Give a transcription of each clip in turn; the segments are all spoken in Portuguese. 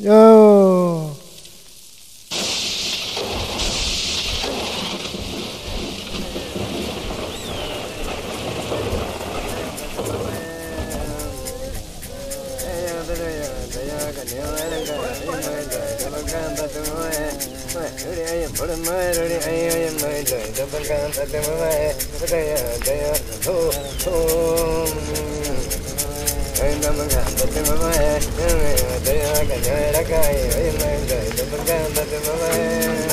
Yo. Thank you.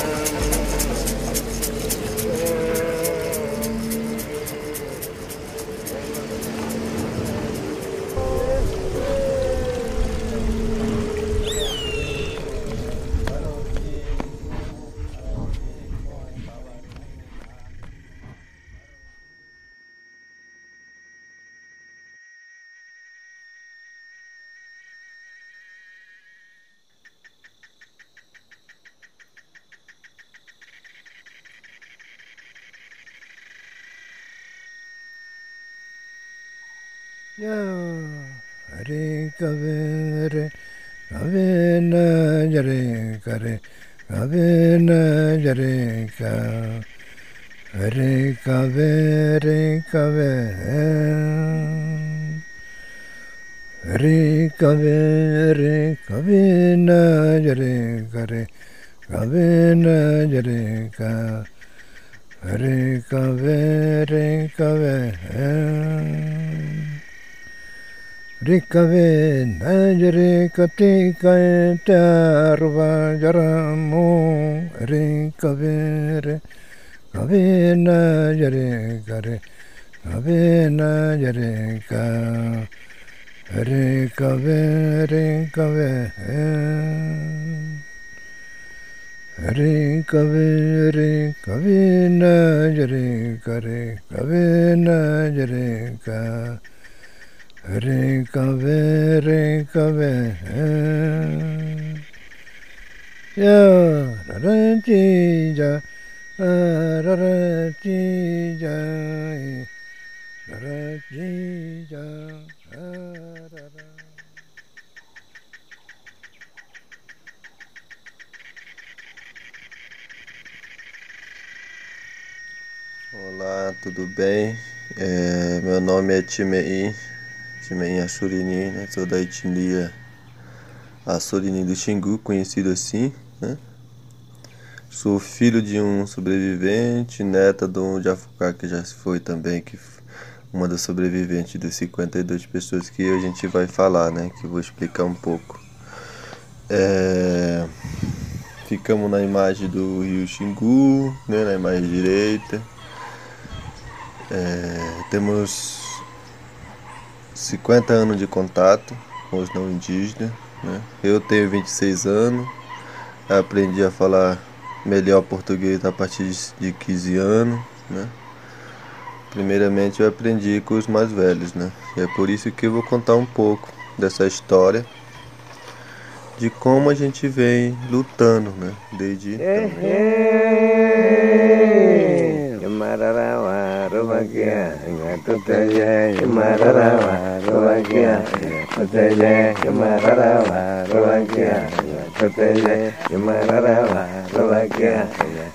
Hare Kavere Kavena Jare Kare Kavena Jare Ka Hare Kavere Kave Hare Kavere Kavena Jare Kare Kavena Jare Ka Hare Kavere Kave रिकवे नजरे कति कै तैरव जरमो रे, कवे रे कवे नजरे करे, कवे नजरे का। रे कवे रे कवे रे कवे रे कवे नजरे करे, कवे नजरे का। Hare Kave, Hare Kave. Ya, Rarati Ja, Rarati Ja, Rarati Ja, Rarati Olá, tudo bem? É, meu nome é Timei, Timei Assurini, né? Sou da etnia Assurini do Xingu, conhecido assim, né? Sou filho de um sobrevivente, neta de um que já se foi também, que uma das sobreviventes das 52 pessoas que a gente vai falar, né? Que eu vou explicar um pouco. É... Ficamos na imagem do rio Xingu, né? na imagem direita. É, temos 50 anos de contato com os não indígenas. Né? Eu tenho 26 anos, aprendi a falar melhor português a partir de 15 anos. Né? Primeiramente eu aprendi com os mais velhos, né? E é por isso que eu vou contar um pouco dessa história de como a gente vem lutando, né? Desde então. Rubakia, Tutaya, Yamararawa, Rubakia, Tutaya, Yamararawa, Rubakia, Tutaya, Yamararawa, Rubakia,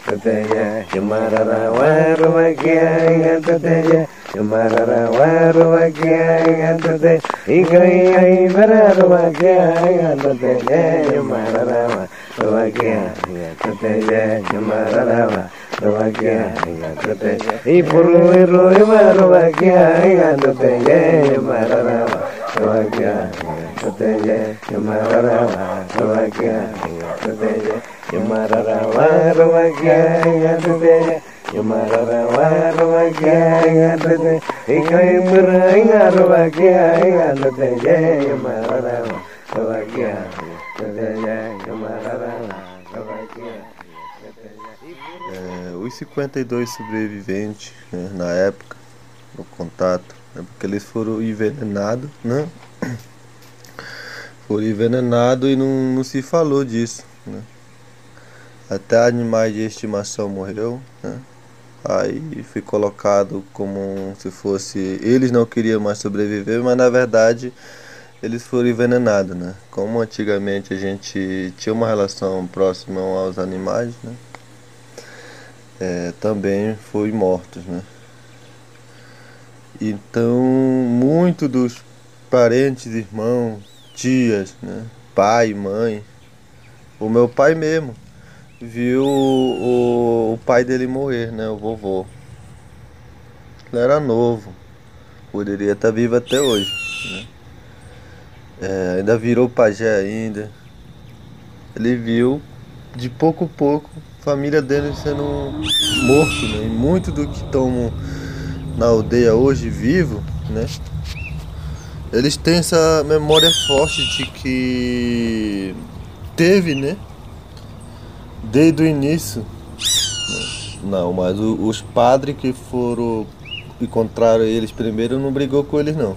Tutaya, Yamararawa, Rubakia, Tutaya, Yamararawa, Rubakia, Tutaya, Ikari, Yamararawa, Tutaya, Yamararawa, y por lo menos lo que más lo que Yo me lo que hay, yo me lo que hay, lo que yo me lo que hay, yo que hay, que hay, yo me lo que hay, que hay, yo me lo que hay, que hay, yo me lo que hay, que hay, yo me lo que hay, yo que hay, que hay, É, os 52 sobreviventes né, na época, no contato, né, porque eles foram envenenados, né? Foram envenenados e não, não se falou disso, né? Até animais de estimação morreu, né? Aí foi colocado como se fosse. Eles não queriam mais sobreviver, mas na verdade eles foram envenenados, né? Como antigamente a gente tinha uma relação próxima aos animais, né? É, também foi mortos, né? Então, muito dos parentes, irmãos, tias, né? pai, mãe, o meu pai mesmo viu o, o pai dele morrer, né? O vovô. Ele era novo, poderia estar vivo até hoje. Né? É, ainda virou pajé ainda. Ele viu de pouco a pouco a família dele sendo morto, né? E muito do que estão na aldeia hoje vivo, né? Eles têm essa memória forte de que teve, né? Desde o início. Não, mas os padres que foram encontraram eles primeiro não brigou com eles não.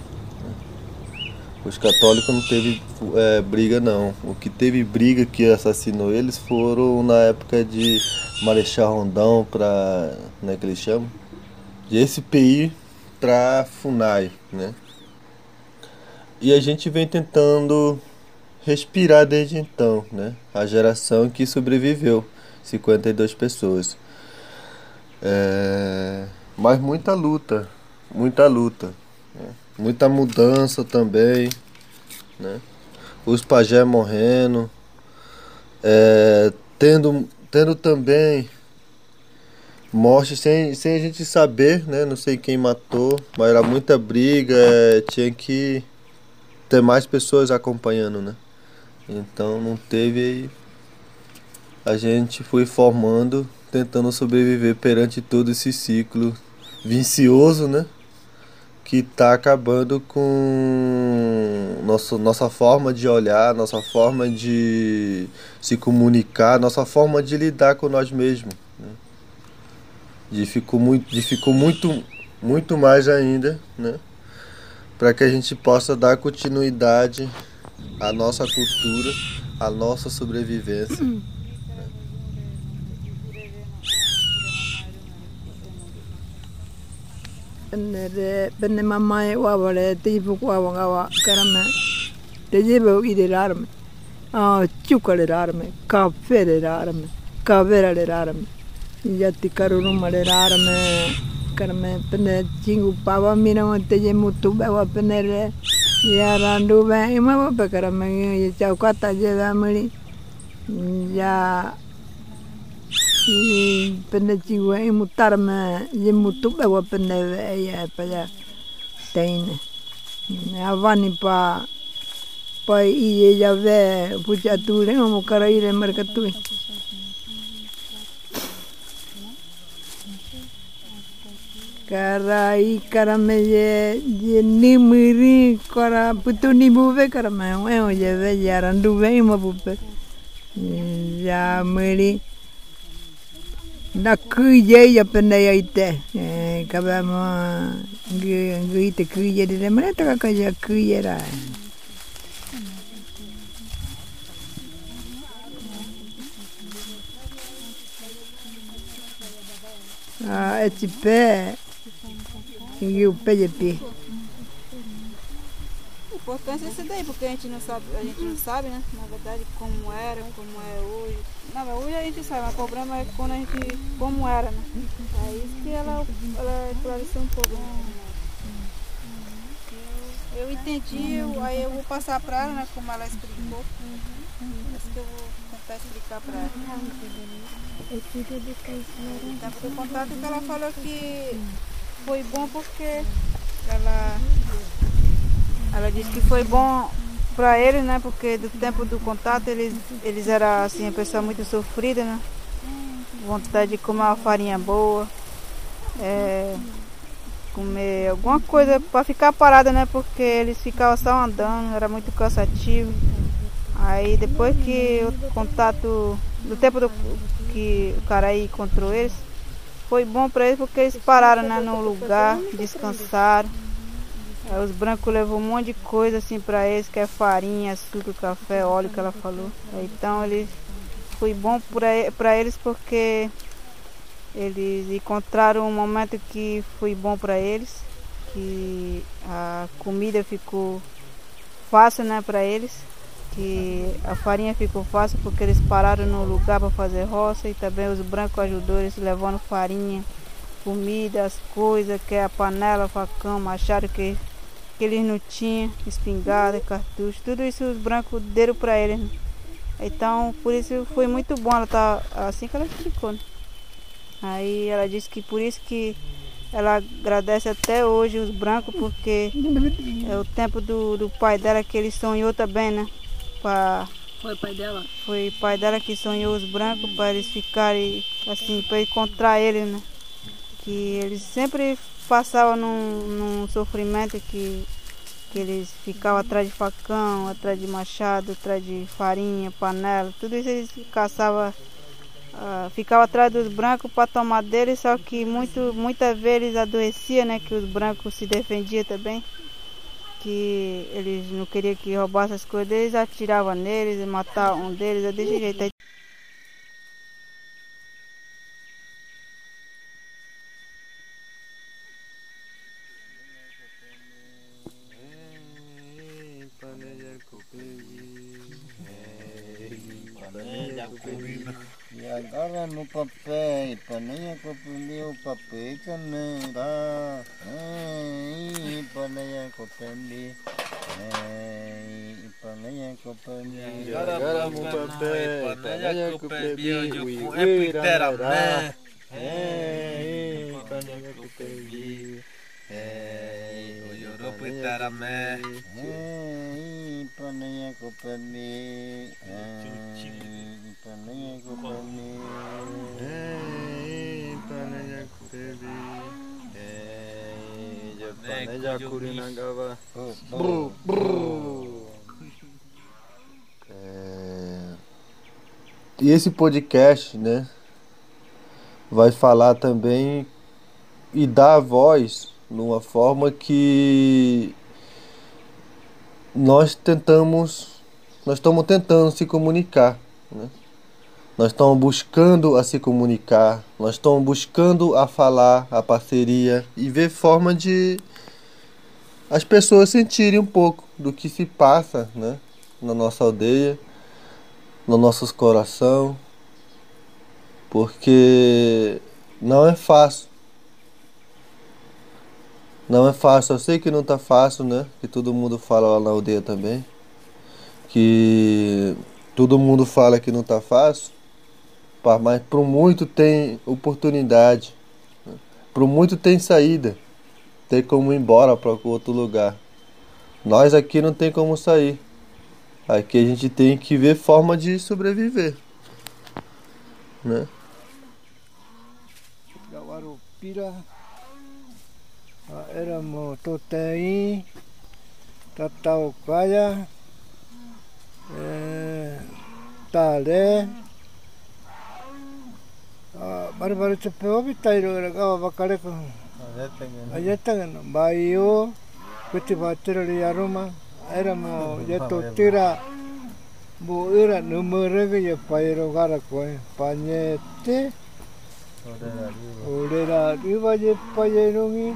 Os católicos não teve é, briga não. O que teve briga que assassinou eles foram na época de Marechal Rondão para, né, que eles chamam, de esse PI para Funai, né? E a gente vem tentando respirar desde então, né? A geração que sobreviveu, 52 pessoas. É... Mas muita luta, muita luta. Né? Muita mudança também, né? Os pajé morrendo, é, tendo, tendo também morte sem, sem a gente saber, né? Não sei quem matou, mas era muita briga, é, tinha que ter mais pessoas acompanhando, né? Então não teve a gente foi formando, tentando sobreviver perante todo esse ciclo vicioso, né? Que está acabando com nosso, nossa forma de olhar, nossa forma de se comunicar, nossa forma de lidar com nós mesmos. Né? Dificou muito, dificou muito, muito mais ainda, né? para que a gente possa dar continuidade à nossa cultura, à nossa sobrevivência. nere bene mamae wawale tipu kwa wangawa karame tejebe idirarme ah chukalerarme kafererarme kaverarerarme yati karurumarerarme karame pene chingu pava mira teje mutu bawa penere ya randu ba ima ba karame ya chaukata jeva mali ya pene chiwa i mutarme i mutupe wa pene ya pa ya teine a vani pa pa i e ya ve pucha tu le mo kara i le merkatu kara i kara me ye ye ni miri kara putu ni buve kara me o ye ve ya randu ve mo bupe ya miri Na kui jei a penei ai te. Ka bea mo ngui te kui jei dire mene taka ka jia kui jei rai. Ah, e ti pē, You pay a. importância é essa daí, porque a gente não sabe, a gente não sabe, né? Na verdade, como era, como é hoje. Não, hoje a gente sabe, mas o problema é quando a gente. como era, né? É isso que ela, ela esclareceu um pouco. Né? Eu, eu entendi, eu, aí eu vou passar para ela, né? Como ela explicou. Acho que eu vou tentar explicar para ela. Então, o contato que ela falou que foi bom porque ela ela disse que foi bom para eles, né? Porque do tempo do contato eles, eles eram assim, a pessoa muito sofrida, né? Vontade de comer uma farinha boa, é, comer alguma coisa para ficar parada, né? Porque eles ficavam só andando, era muito cansativo. Aí depois que o contato, do tempo do, que o cara aí encontrou eles, foi bom para eles porque eles pararam né, no lugar, descansaram. Aí os brancos levou um monte de coisa assim para eles, que é farinha, açúcar, café, óleo que ela falou. Então eles foi bom para eles porque eles encontraram um momento que foi bom para eles, que a comida ficou fácil, né, para eles. Que a farinha ficou fácil porque eles pararam no lugar para fazer roça e também os brancos ajudou eles levando farinha, comida, as coisas, que é a panela, facão, machado que, que eles não tinham, espingarda, cartucho, tudo isso os brancos deram para eles. Né? Então, por isso foi muito bom ela tá assim que ela explicou. Né? Aí ela disse que por isso que ela agradece até hoje os brancos, porque é o tempo do, do pai dela que ele sonhou também, né? Pra, Foi o pai dela? foi o pai dela que sonhou os brancos para eles ficarem assim, para encontrar ele, né? Que eles sempre passavam num, num sofrimento que, que eles ficavam atrás de facão, atrás de machado, atrás de farinha, panela, tudo isso eles caçavam ah, ficava atrás dos brancos para tomar deles, só que muito, muitas vezes adoecia, né? Que os brancos se defendiam também. Que eles não queriam que roubasse as coisas deles, atiravam neles, matavam um deles, é desse jeito. Paneia copiou o papel caneira. Ei, paneia copiou. Ei, paneia copiou. Agora no papel, paneia copiou, é piterapé. Ei, paneia copiou. Ei, Bru, É, E esse podcast, né, vai falar também e dar voz numa forma que nós tentamos, nós estamos tentando se comunicar, né? Nós estamos buscando a se comunicar, nós estamos buscando a falar, a parceria e ver forma de as pessoas sentirem um pouco do que se passa, né, na nossa aldeia, no nossos coração, porque não é fácil. Não é fácil, eu sei que não tá fácil, né? Que todo mundo fala lá na aldeia também. Que todo mundo fala que não tá fácil, pá, mas para muito tem oportunidade. Né? Para muito tem saída. Tem como ir embora para outro lugar. Nós aqui não tem como sair. Aqui a gente tem que ver forma de sobreviver. Né? Gawarupira. Éramos Totei, Tataucaia, eh, බරිබරි චුප්පයෝ පිත්තයිරෝරකව වකඩෙකු අයත්තගෙන බයියෝ පෙති පච්චරලි යරුම අයරම යත ඔච්චිර බෝර නුමරගය පයිරෝගරකොයි පඥත්තේ ඔඩෙලා ඉවජෙප්පයරුගි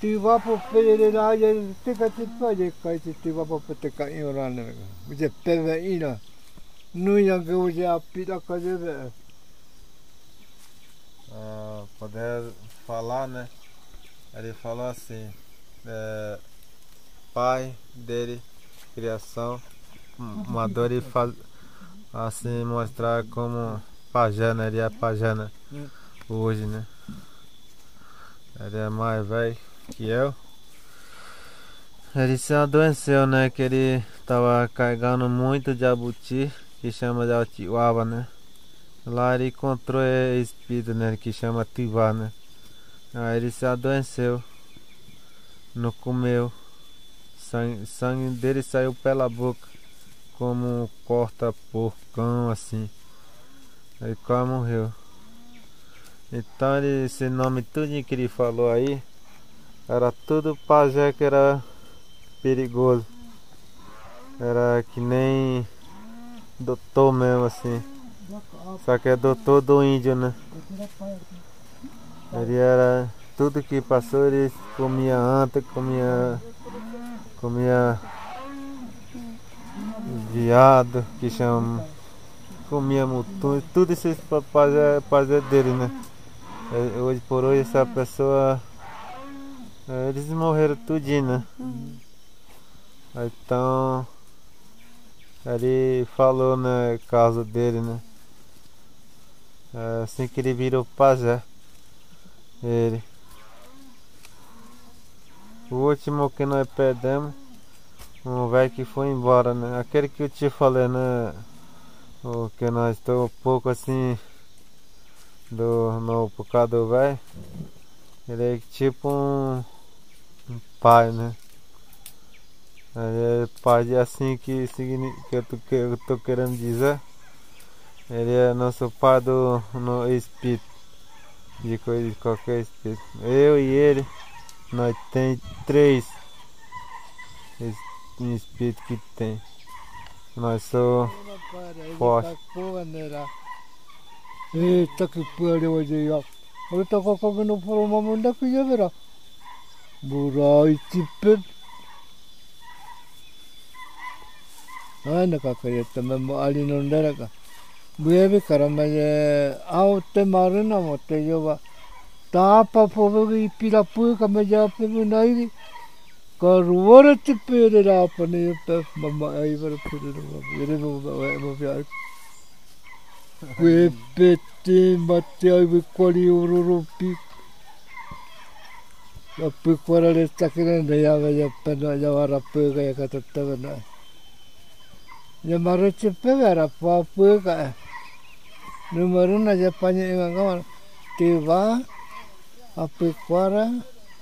තිවපොප්පෙරලාජ ටිකතිත්පජෙක්කයි තිවපොප්පතක ඉවරන්නක විජෙප්පෙව ඉන නුයග උජ අපිටකජෙවේ Ah, poder falar, né? Ele falou assim, é, pai dele, criação, uma dor e faz, assim mostrar como pajé, né? Ele é pajé, né? Hoje, né? Ele é mais velho que eu. Ele se adoeceu, né? Que ele tava carregando muito jabuti, que chama de altiuaba, né? Lá ele encontrou esse espírito, né? Que chama Tivá, né? Aí ele se adoeceu. Não comeu. Sangue, sangue dele saiu pela boca. Como corta porcão assim. Aí quase morreu. Então ele, esse nome tudo que ele falou aí. Era tudo pajé que era perigoso. Era que nem doutor mesmo assim. Só que é doutor do índio, né? Ele era. Tudo que passou ele comia anta, comia. comia viado, que chama. Comíamos tudo, tudo isso para fazer dele, né? É, hoje por hoje essa pessoa. é, Eles morreram tudinho, né? Então. Ele falou na casa dele, né? Assim que ele virou pajé. Ele. O último que nós perdemos, um velho que foi embora, né? Aquele que eu te falei, né? O que nós estamos um pouco assim do no por causa do velho. Ele é tipo um, um pai, né? Ele é pai assim que, que, eu tô, que eu tô querendo dizer. Ele é nosso pai do no espírito. De coisa de qualquer espírito. Eu e ele, nós tem três es- um espírito que tem. Nós somos Forte. Eita que pariu aí. Olha tá com no forma manda que já verá. Burai tipe. Ana ka kaya tama mo ali non dara ka. buyebi karamaye au te marina mo te yoba tapa povogi pila pu kamaja pe bunairi ka ruwara te pere ra pane pe mama e e ai var pere ro yere mo ba mo pyar kwe pete mate ai vi kwali ururu pi la pu kwara le takira ne ya ga ya pe no ya vara pu ga ya ka tatta na ya marache pe ga ra pa pu ga Número na ya panya inga ga te va a pe kwara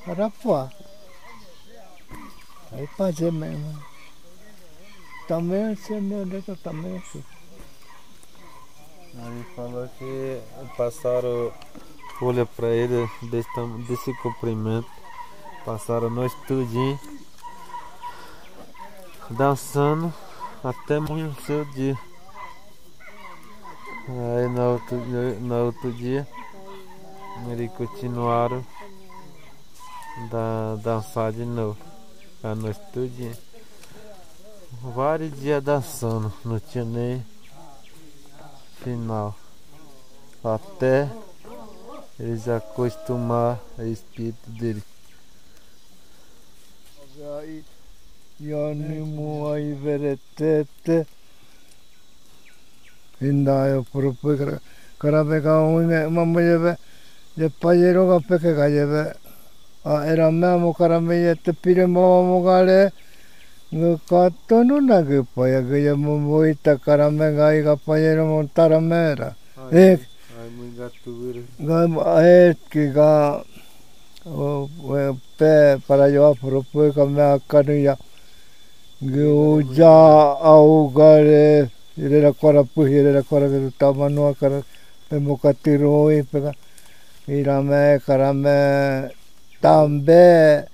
ra pa. Ai pa je me. Também se me onde tá também se. Ele falou que passaram folha pra ele desse, desse comprimento. Passaram nós tudinho. Dançando até amanhecer o dia. Aí no outro, outro dia eles continuaram da dançar de novo. A noite tudinho. Vários dias dançando, não tinha nem final. Até eles acostumar ao espírito dele. Ai, yani mu ai veretete. Inda yo purupu karape ka ungi me mambo yebe jepa yero ka peke ka yebe a era me amo karame ye te pire mo mo ga le ngu kato no na ge pa ya ge ye mo mo ita karame ga i ga pa yero mo tarame ra e ga e ke ga o pe para yo a purupu ka me akanu ya ge uja au ga le e rera kora puhi, e rera kora veru tau manua kara pe moka te roi, pera i rame, kara me tambe,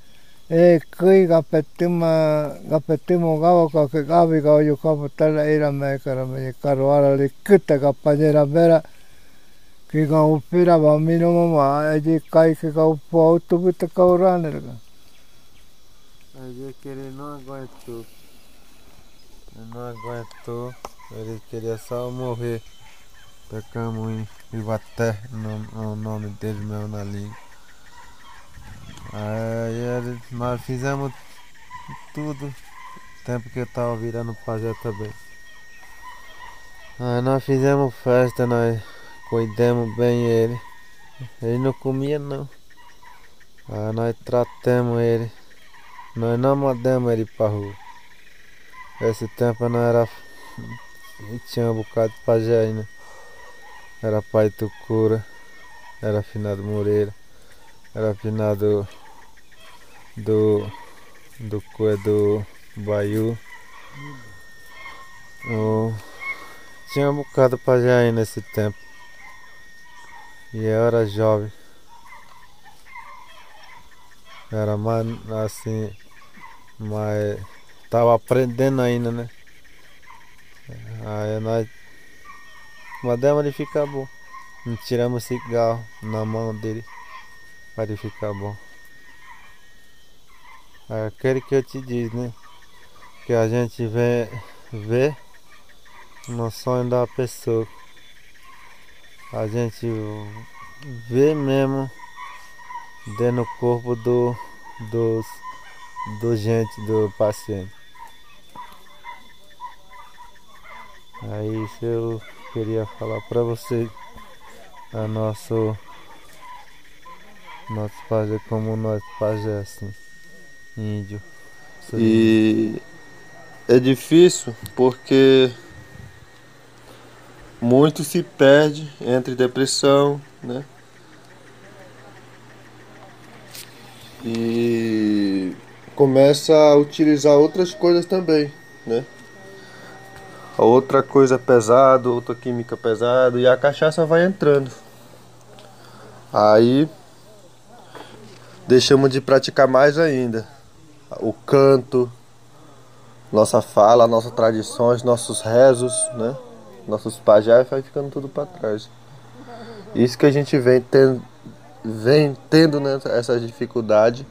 e kui ga pe tima, ga pe timo gawa ka ke gawi ga oyu kapa tala i rame, kara me e karo ara le kuta ka panera vera, ki ga upira wa mino mama, e je kai ke ga upo au tubi te kau rane raka. E je kere noa goetu, noa goetu, Ele queria só morrer. Pecamos em Ivaté, o nome dele mesmo na língua. Aí ele, nós fizemos tudo. Tempo que eu tava virando pajé também. Aí nós fizemos festa, nós cuidamos bem ele. Ele não comia não. Aí nós tratamos ele. Nós não mandamos ele pra rua. Esse tempo não era. Tinha um bocado de pajé ainda. Era pai Tucura. Era finado Moreira. Era finado do. do Coe do Baiú. O- tinha um bocado de pajé aí nesse tempo. E eu era jovem. Era mais assim. Mas tava aprendendo ainda, né? Aí nós mandamos ele ficar bom. Tiramos cigarro na mão dele para ele ficar bom. É aquele que eu te disse, né? Que a gente vê, vê no sonho da pessoa. A gente vê mesmo dentro do corpo do, dos, do gente, do paciente. Aí isso eu queria falar pra você a nosso nosso pajé como nós pajé assim índio E é difícil porque muito se perde entre depressão, né? E começa a utilizar outras coisas também, né? Outra coisa pesada, outra química pesada e a cachaça vai entrando. Aí deixamos de praticar mais ainda. O canto, nossa fala, nossas tradições, nossos rezos, né? Nossos pajés vai ficando tudo para trás. Isso que a gente vem tendo, vem tendo né, essa dificuldade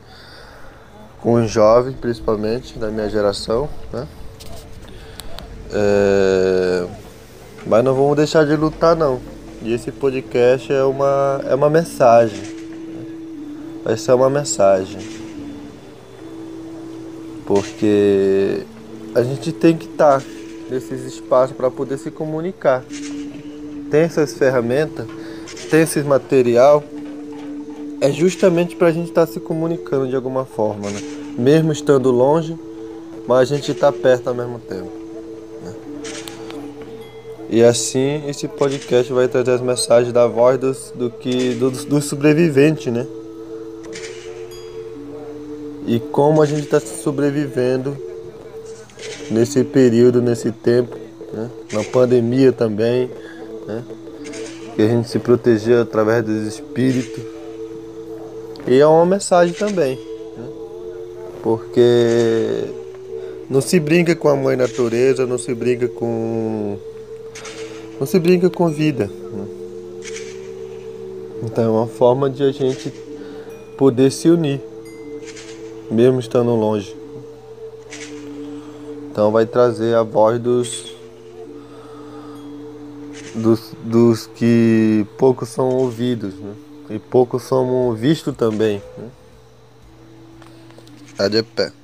com os jovens, principalmente da minha geração, né? É... Mas não vamos deixar de lutar não. E esse podcast é uma, é uma mensagem. Vai ser uma mensagem. Porque a gente tem que estar nesses espaços para poder se comunicar. Tem essas ferramentas, tem esse material, é justamente para a gente estar se comunicando de alguma forma, né? Mesmo estando longe, mas a gente está perto ao mesmo tempo. E assim esse podcast vai trazer as mensagens da voz dos, do que do, do sobrevivente, né? E como a gente está sobrevivendo nesse período, nesse tempo, né? na pandemia também, né? que a gente se protegeu através dos espíritos. E é uma mensagem também, né? porque não se brinca com a mãe natureza, não se brinca com. Não se brinca com vida. Né? Então é uma forma de a gente poder se unir, mesmo estando longe. Então vai trazer a voz dos, dos, dos que poucos são ouvidos né? e poucos são vistos também. Né? Tá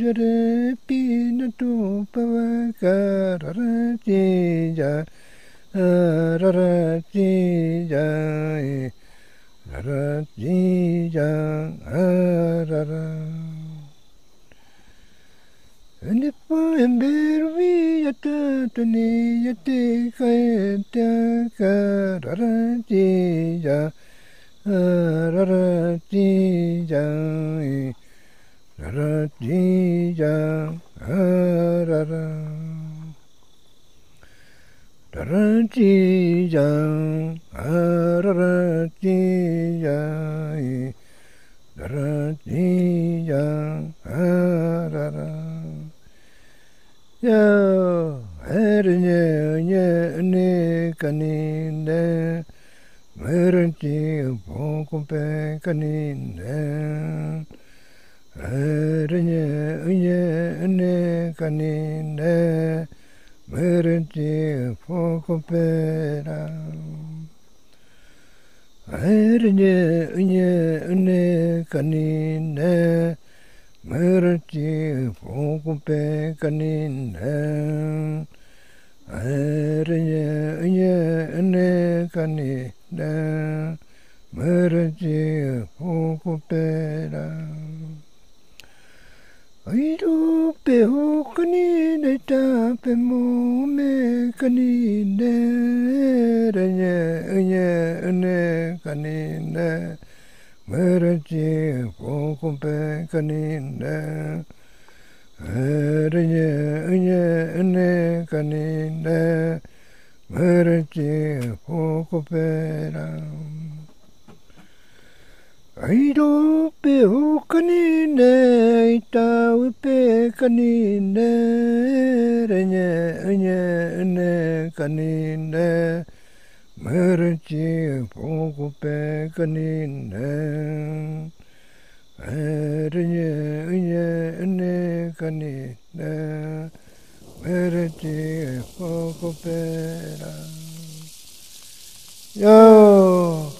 jare pina tu pava karara ti ja rara ti ja rara ti ja and pa ember vi yata tani yate kai ta karara ti ja ja Radija Rara Radija Radija Radija Rara Yo Ernye Nye Ni Kaninde Merinti Pokumpe Kaninde Erinye unye une kanine Merinti fokopera. Erinye unye une kanine Merinti fokope kanine Erinye unye une kanine Merinti fokopera. Airu pe ho kani nei ta pe mo me kani ne re nye nye ne kani ne mere ji ko ko pe kani ne re nye nye ne kani ne ai do pe ho kani ne ta u pe kani ne re nye nye ne kani ne mer chi po ku pe kani ne re nye nye ne kani ne mer chi po ku pe ra yo